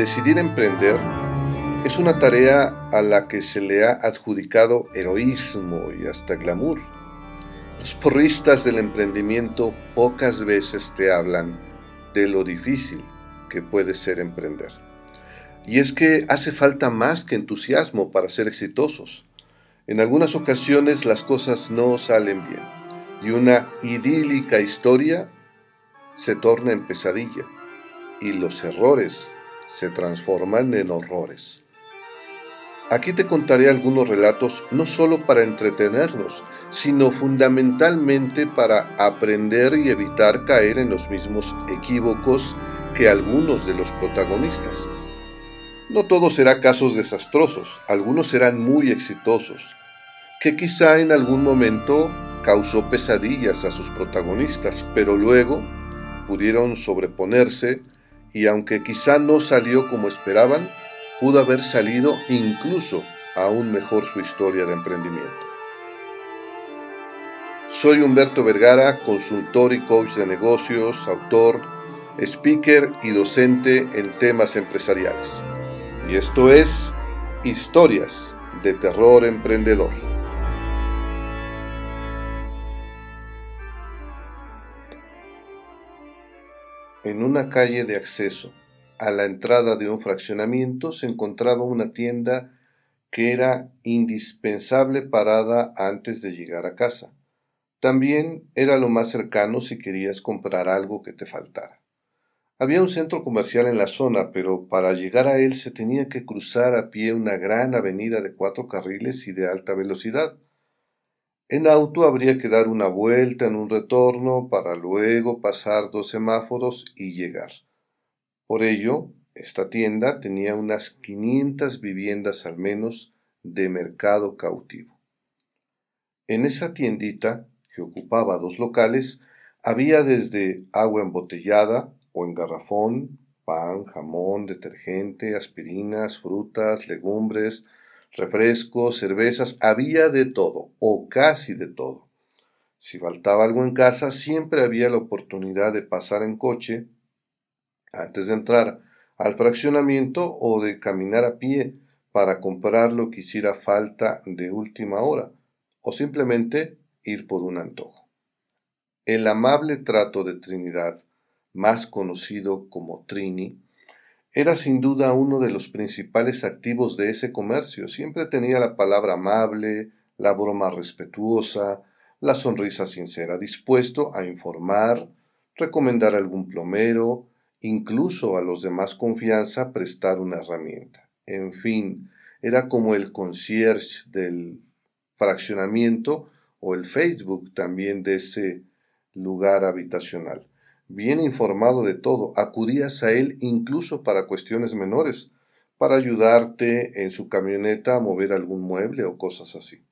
Decidir emprender es una tarea a la que se le ha adjudicado heroísmo y hasta glamour. Los porristas del emprendimiento pocas veces te hablan de lo difícil que puede ser emprender. Y es que hace falta más que entusiasmo para ser exitosos. En algunas ocasiones las cosas no salen bien y una idílica historia se torna en pesadilla y los errores se transforman en horrores. Aquí te contaré algunos relatos no solo para entretenernos, sino fundamentalmente para aprender y evitar caer en los mismos equívocos que algunos de los protagonistas. No todos serán casos desastrosos, algunos serán muy exitosos, que quizá en algún momento causó pesadillas a sus protagonistas, pero luego pudieron sobreponerse y aunque quizá no salió como esperaban, pudo haber salido incluso aún mejor su historia de emprendimiento. Soy Humberto Vergara, consultor y coach de negocios, autor, speaker y docente en temas empresariales. Y esto es Historias de Terror Emprendedor. En una calle de acceso a la entrada de un fraccionamiento se encontraba una tienda que era indispensable parada antes de llegar a casa. También era lo más cercano si querías comprar algo que te faltara. Había un centro comercial en la zona, pero para llegar a él se tenía que cruzar a pie una gran avenida de cuatro carriles y de alta velocidad. En auto habría que dar una vuelta en un retorno para luego pasar dos semáforos y llegar. Por ello, esta tienda tenía unas 500 viviendas al menos de mercado cautivo. En esa tiendita, que ocupaba dos locales, había desde agua embotellada o en garrafón, pan, jamón, detergente, aspirinas, frutas, legumbres, refrescos, cervezas, había de todo, o casi de todo. Si faltaba algo en casa, siempre había la oportunidad de pasar en coche antes de entrar al fraccionamiento o de caminar a pie para comprar lo que hiciera falta de última hora, o simplemente ir por un antojo. El amable trato de Trinidad, más conocido como Trini, era sin duda uno de los principales activos de ese comercio. Siempre tenía la palabra amable, la broma respetuosa, la sonrisa sincera, dispuesto a informar, recomendar algún plomero, incluso a los de más confianza prestar una herramienta. En fin, era como el concierge del fraccionamiento o el Facebook también de ese lugar habitacional bien informado de todo, acudías a él incluso para cuestiones menores, para ayudarte en su camioneta a mover algún mueble o cosas así.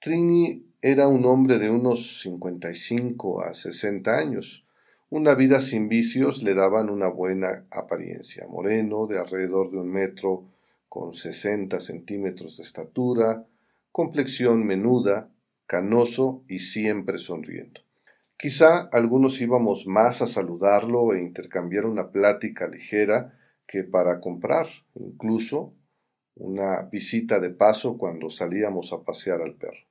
Trini era un hombre de unos 55 a 60 años. Una vida sin vicios le daban una buena apariencia. Moreno, de alrededor de un metro, con 60 centímetros de estatura, complexión menuda, canoso y siempre sonriendo. Quizá algunos íbamos más a saludarlo e intercambiar una plática ligera que para comprar, incluso una visita de paso cuando salíamos a pasear al perro.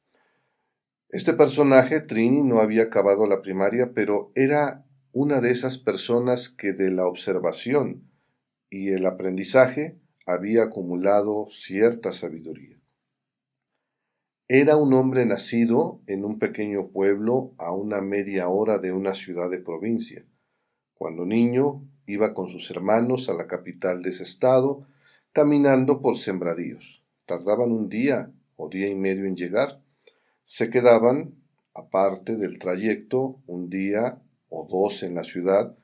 Este personaje, Trini, no había acabado la primaria, pero era una de esas personas que de la observación y el aprendizaje había acumulado cierta sabiduría. Era un hombre nacido en un pequeño pueblo a una media hora de una ciudad de provincia. Cuando niño iba con sus hermanos a la capital de ese estado, caminando por sembradíos. Tardaban un día o día y medio en llegar. Se quedaban, aparte del trayecto, un día o dos en la ciudad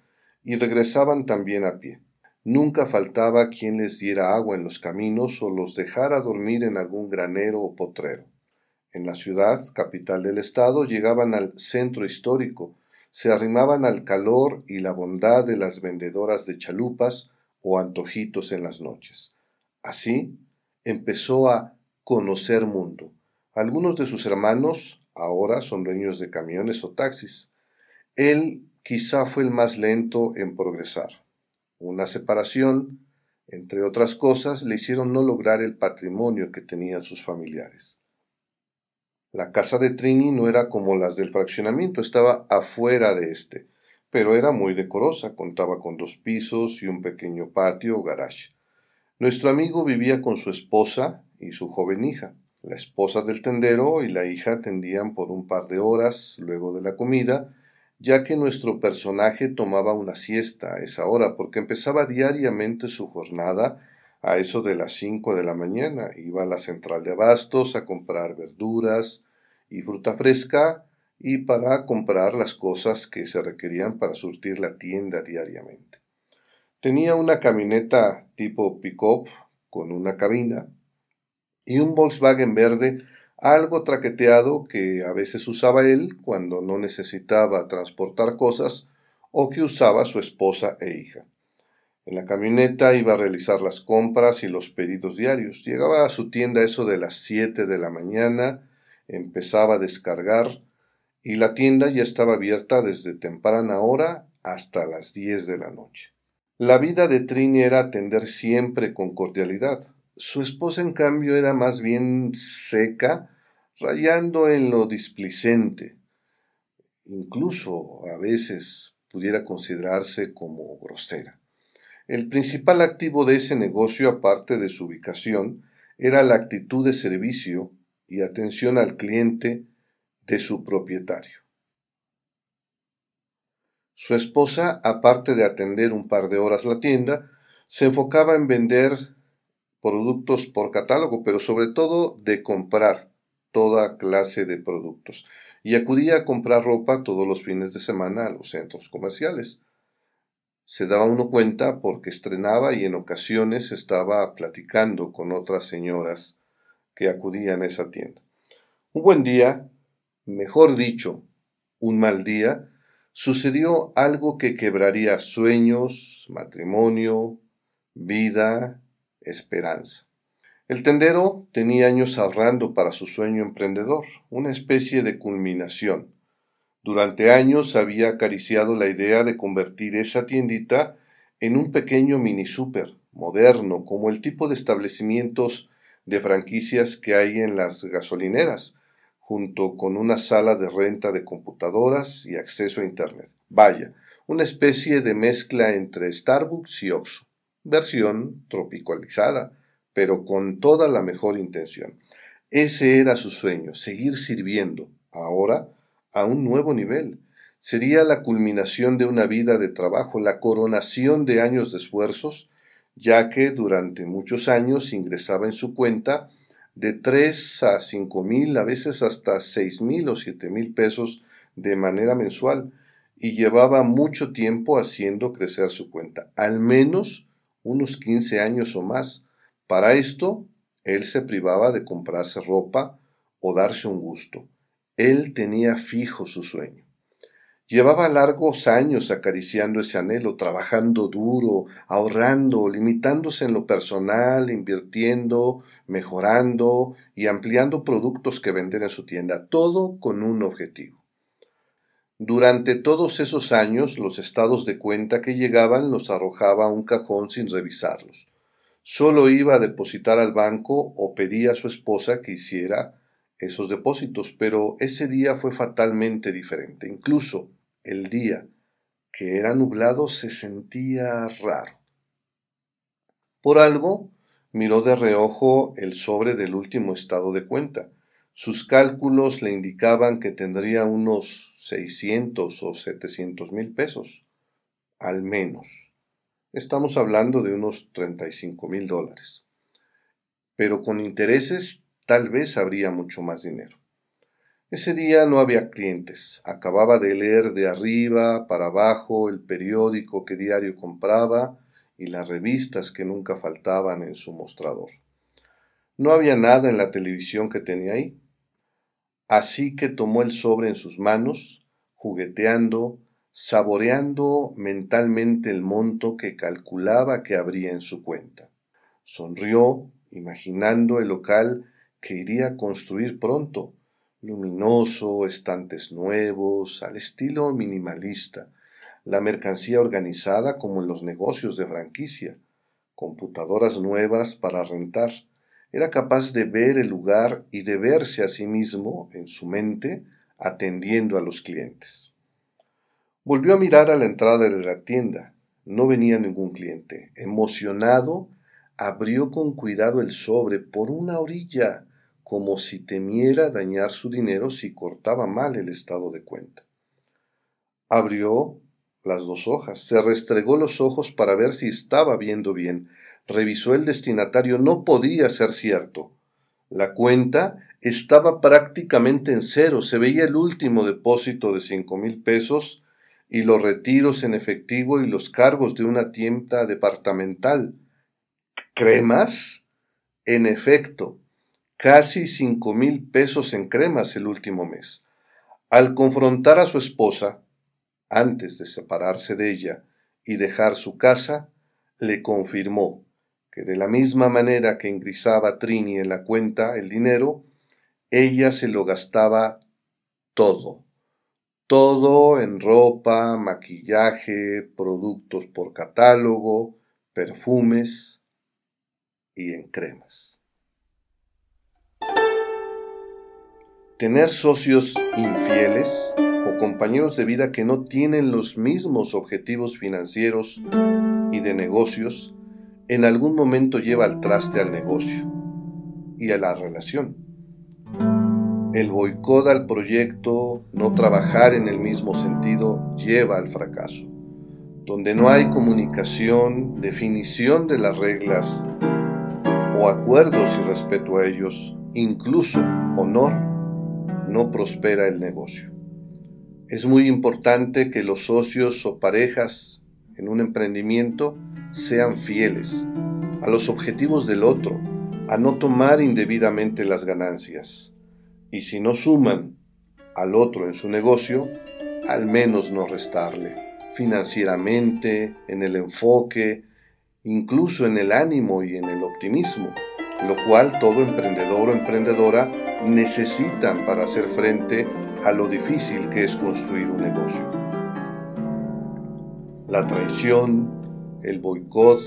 y regresaban también a pie. Nunca faltaba quien les diera agua en los caminos o los dejara dormir en algún granero o potrero. En la ciudad, capital del estado, llegaban al centro histórico, se arrimaban al calor y la bondad de las vendedoras de chalupas o antojitos en las noches. Así empezó a conocer mundo. Algunos de sus hermanos ahora son dueños de camiones o taxis. Él quizá fue el más lento en progresar. Una separación entre otras cosas, le hicieron no lograr el patrimonio que tenían sus familiares. La casa de Trini no era como las del fraccionamiento, estaba afuera de este, pero era muy decorosa, contaba con dos pisos y un pequeño patio o garage. Nuestro amigo vivía con su esposa y su joven hija. La esposa del tendero y la hija atendían por un par de horas luego de la comida, ya que nuestro personaje tomaba una siesta a esa hora porque empezaba diariamente su jornada a eso de las cinco de la mañana. Iba a la central de abastos a comprar verduras y fruta fresca y para comprar las cosas que se requerían para surtir la tienda diariamente. Tenía una camioneta tipo pick-up con una cabina y un Volkswagen verde algo traqueteado que a veces usaba él cuando no necesitaba transportar cosas o que usaba su esposa e hija. En la camioneta iba a realizar las compras y los pedidos diarios. Llegaba a su tienda eso de las 7 de la mañana, empezaba a descargar y la tienda ya estaba abierta desde temprana hora hasta las 10 de la noche. La vida de Trini era atender siempre con cordialidad, su esposa, en cambio, era más bien seca, rayando en lo displicente. Incluso a veces pudiera considerarse como grosera. El principal activo de ese negocio, aparte de su ubicación, era la actitud de servicio y atención al cliente de su propietario. Su esposa, aparte de atender un par de horas la tienda, se enfocaba en vender productos por catálogo, pero sobre todo de comprar toda clase de productos. Y acudía a comprar ropa todos los fines de semana a los centros comerciales. Se daba uno cuenta porque estrenaba y en ocasiones estaba platicando con otras señoras que acudían a esa tienda. Un buen día, mejor dicho, un mal día, sucedió algo que quebraría sueños, matrimonio, vida esperanza. El tendero tenía años ahorrando para su sueño emprendedor, una especie de culminación. Durante años había acariciado la idea de convertir esa tiendita en un pequeño mini super moderno, como el tipo de establecimientos de franquicias que hay en las gasolineras, junto con una sala de renta de computadoras y acceso a Internet. Vaya, una especie de mezcla entre Starbucks y Oxxo versión tropicalizada, pero con toda la mejor intención. Ese era su sueño, seguir sirviendo, ahora a un nuevo nivel. Sería la culminación de una vida de trabajo, la coronación de años de esfuerzos, ya que durante muchos años ingresaba en su cuenta de tres a cinco mil, a veces hasta seis mil o siete mil pesos de manera mensual, y llevaba mucho tiempo haciendo crecer su cuenta, al menos unos 15 años o más. Para esto, él se privaba de comprarse ropa o darse un gusto. Él tenía fijo su sueño. Llevaba largos años acariciando ese anhelo, trabajando duro, ahorrando, limitándose en lo personal, invirtiendo, mejorando y ampliando productos que vender en su tienda, todo con un objetivo. Durante todos esos años los estados de cuenta que llegaban los arrojaba a un cajón sin revisarlos. Solo iba a depositar al banco o pedía a su esposa que hiciera esos depósitos, pero ese día fue fatalmente diferente. Incluso el día que era nublado se sentía raro. Por algo miró de reojo el sobre del último estado de cuenta. Sus cálculos le indicaban que tendría unos 600 o 700 mil pesos, al menos. Estamos hablando de unos 35 mil dólares. Pero con intereses tal vez habría mucho más dinero. Ese día no había clientes. Acababa de leer de arriba para abajo el periódico que diario compraba y las revistas que nunca faltaban en su mostrador. No había nada en la televisión que tenía ahí. Así que tomó el sobre en sus manos, jugueteando, saboreando mentalmente el monto que calculaba que habría en su cuenta. Sonrió, imaginando el local que iría a construir pronto, luminoso, estantes nuevos, al estilo minimalista, la mercancía organizada como en los negocios de franquicia, computadoras nuevas para rentar. Era capaz de ver el lugar y de verse a sí mismo en su mente atendiendo a los clientes. Volvió a mirar a la entrada de la tienda. No venía ningún cliente. Emocionado, abrió con cuidado el sobre por una orilla, como si temiera dañar su dinero si cortaba mal el estado de cuenta. Abrió las dos hojas, se restregó los ojos para ver si estaba viendo bien, revisó el destinatario, no podía ser cierto. La cuenta estaba prácticamente en cero, se veía el último depósito de cinco mil pesos y los retiros en efectivo y los cargos de una tienda departamental. ¿Cremas? En efecto, casi cinco mil pesos en cremas el último mes. Al confrontar a su esposa, antes de separarse de ella y dejar su casa, le confirmó que de la misma manera que ingresaba Trini en la cuenta el dinero, ella se lo gastaba todo, todo en ropa, maquillaje, productos por catálogo, perfumes y en cremas. Tener socios infieles o compañeros de vida que no tienen los mismos objetivos financieros y de negocios, en algún momento lleva al traste al negocio y a la relación. El boicot al proyecto, no trabajar en el mismo sentido, lleva al fracaso. Donde no hay comunicación, definición de las reglas o acuerdos y respeto a ellos, incluso honor, no prospera el negocio. Es muy importante que los socios o parejas en un emprendimiento sean fieles a los objetivos del otro, a no tomar indebidamente las ganancias. Y si no suman al otro en su negocio, al menos no restarle, financieramente, en el enfoque, incluso en el ánimo y en el optimismo, lo cual todo emprendedor o emprendedora necesitan para hacer frente a lo difícil que es construir un negocio. La traición, el boicot,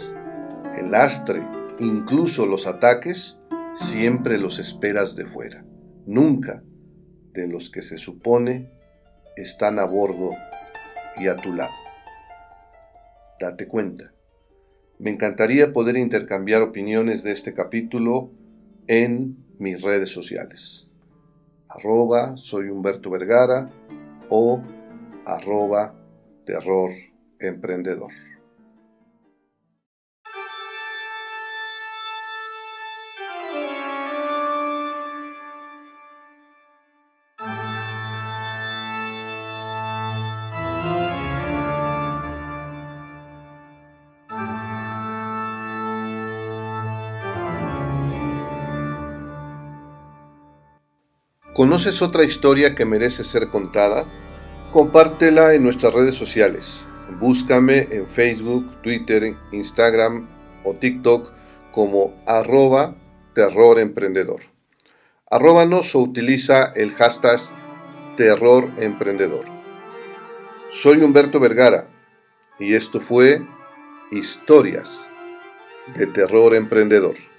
el lastre, incluso los ataques, siempre los esperas de fuera, nunca de los que se supone están a bordo y a tu lado. Date cuenta. Me encantaría poder intercambiar opiniones de este capítulo en mis redes sociales arroba soy Humberto Vergara o arroba terror emprendedor. ¿Conoces otra historia que merece ser contada? Compártela en nuestras redes sociales. Búscame en Facebook, Twitter, Instagram o TikTok como arroba terroremprendedor. Arróbanos o utiliza el hashtag terroremprendedor. Soy Humberto Vergara y esto fue Historias de Terror Emprendedor.